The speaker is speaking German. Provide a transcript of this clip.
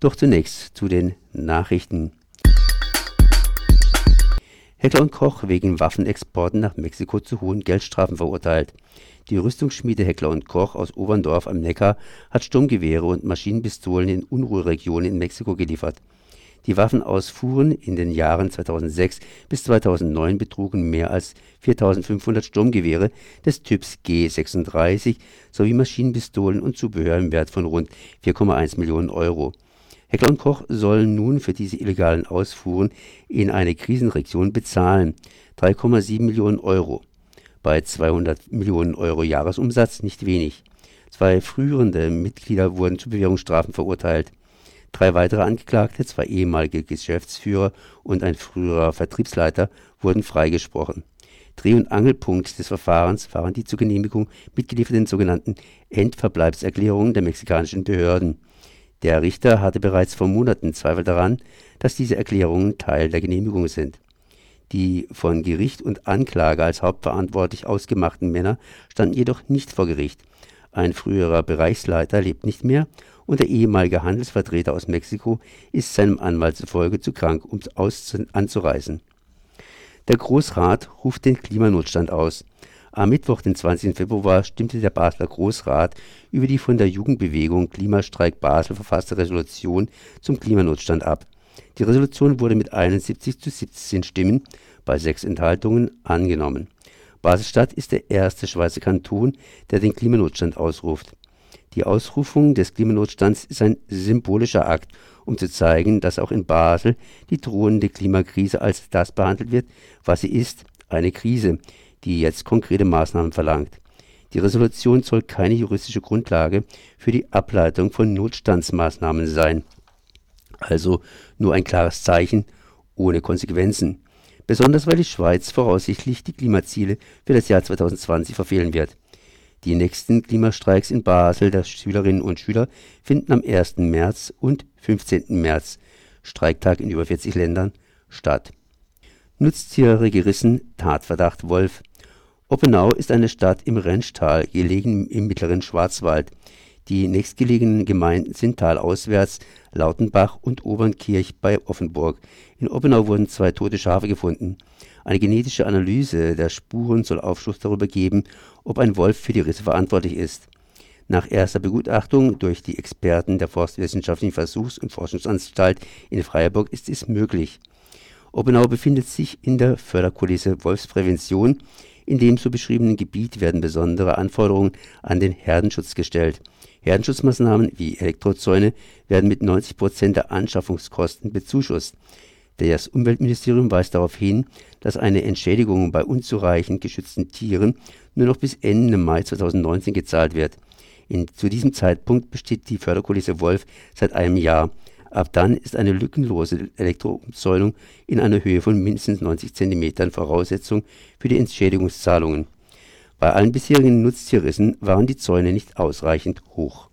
Doch zunächst zu den Nachrichten. Heckler und Koch wegen Waffenexporten nach Mexiko zu hohen Geldstrafen verurteilt. Die Rüstungsschmiede Heckler und Koch aus Oberndorf am Neckar hat Sturmgewehre und Maschinenpistolen in Unruheregionen in Mexiko geliefert. Die Waffenausfuhren in den Jahren 2006 bis 2009 betrugen mehr als 4.500 Sturmgewehre des Typs G36 sowie Maschinenpistolen und Zubehör im Wert von rund 4,1 Millionen Euro. Heckler und Koch sollen nun für diese illegalen Ausfuhren in eine Krisenregion bezahlen 3,7 Millionen Euro. Bei 200 Millionen Euro Jahresumsatz nicht wenig. Zwei frühere Mitglieder wurden zu Bewährungsstrafen verurteilt. Drei weitere Angeklagte, zwei ehemalige Geschäftsführer und ein früherer Vertriebsleiter, wurden freigesprochen. Dreh- und Angelpunkt des Verfahrens waren die zur Genehmigung mitgelieferten sogenannten Endverbleibserklärungen der mexikanischen Behörden. Der Richter hatte bereits vor Monaten Zweifel daran, dass diese Erklärungen Teil der Genehmigung sind. Die von Gericht und Anklage als hauptverantwortlich ausgemachten Männer standen jedoch nicht vor Gericht. Ein früherer Bereichsleiter lebt nicht mehr und der ehemalige Handelsvertreter aus Mexiko ist seinem Anwalt zufolge zu krank, um anzureisen. Der Großrat ruft den Klimanotstand aus. Am Mittwoch, den 20. Februar, stimmte der Basler Großrat über die von der Jugendbewegung Klimastreik Basel verfasste Resolution zum Klimanotstand ab. Die Resolution wurde mit 71 zu 17 Stimmen bei sechs Enthaltungen angenommen. Baselstadt ist der erste Schweizer Kanton, der den Klimanotstand ausruft. Die Ausrufung des Klimanotstands ist ein symbolischer Akt, um zu zeigen, dass auch in Basel die drohende Klimakrise als das behandelt wird, was sie ist, eine Krise, die jetzt konkrete Maßnahmen verlangt. Die Resolution soll keine juristische Grundlage für die Ableitung von Notstandsmaßnahmen sein. Also nur ein klares Zeichen ohne Konsequenzen. Besonders weil die Schweiz voraussichtlich die Klimaziele für das Jahr 2020 verfehlen wird. Die nächsten Klimastreiks in Basel der Schülerinnen und Schüler finden am 1. März und 15. März, Streiktag in über 40 Ländern, statt. Nutztiere gerissen, Tatverdacht Wolf. Oppenau ist eine Stadt im Rennsttal, gelegen im mittleren Schwarzwald. Die nächstgelegenen Gemeinden sind talauswärts Lautenbach und Obernkirch bei Offenburg. In Oppenau wurden zwei tote Schafe gefunden. Eine genetische Analyse der Spuren soll Aufschluss darüber geben, ob ein Wolf für die Risse verantwortlich ist. Nach erster Begutachtung durch die Experten der Forstwissenschaftlichen Versuchs- und Forschungsanstalt in Freiburg ist es möglich. Oppenau befindet sich in der Förderkulisse Wolfsprävention. In dem so beschriebenen Gebiet werden besondere Anforderungen an den Herdenschutz gestellt. Herdenschutzmaßnahmen wie Elektrozäune werden mit 90 Prozent der Anschaffungskosten bezuschusst. Das Umweltministerium weist darauf hin, dass eine Entschädigung bei unzureichend geschützten Tieren nur noch bis Ende Mai 2019 gezahlt wird. In, zu diesem Zeitpunkt besteht die Förderkulisse Wolf seit einem Jahr. Ab dann ist eine lückenlose Elektroumzäunung in einer Höhe von mindestens 90 cm Voraussetzung für die Entschädigungszahlungen. Bei allen bisherigen Nutztierrissen waren die Zäune nicht ausreichend hoch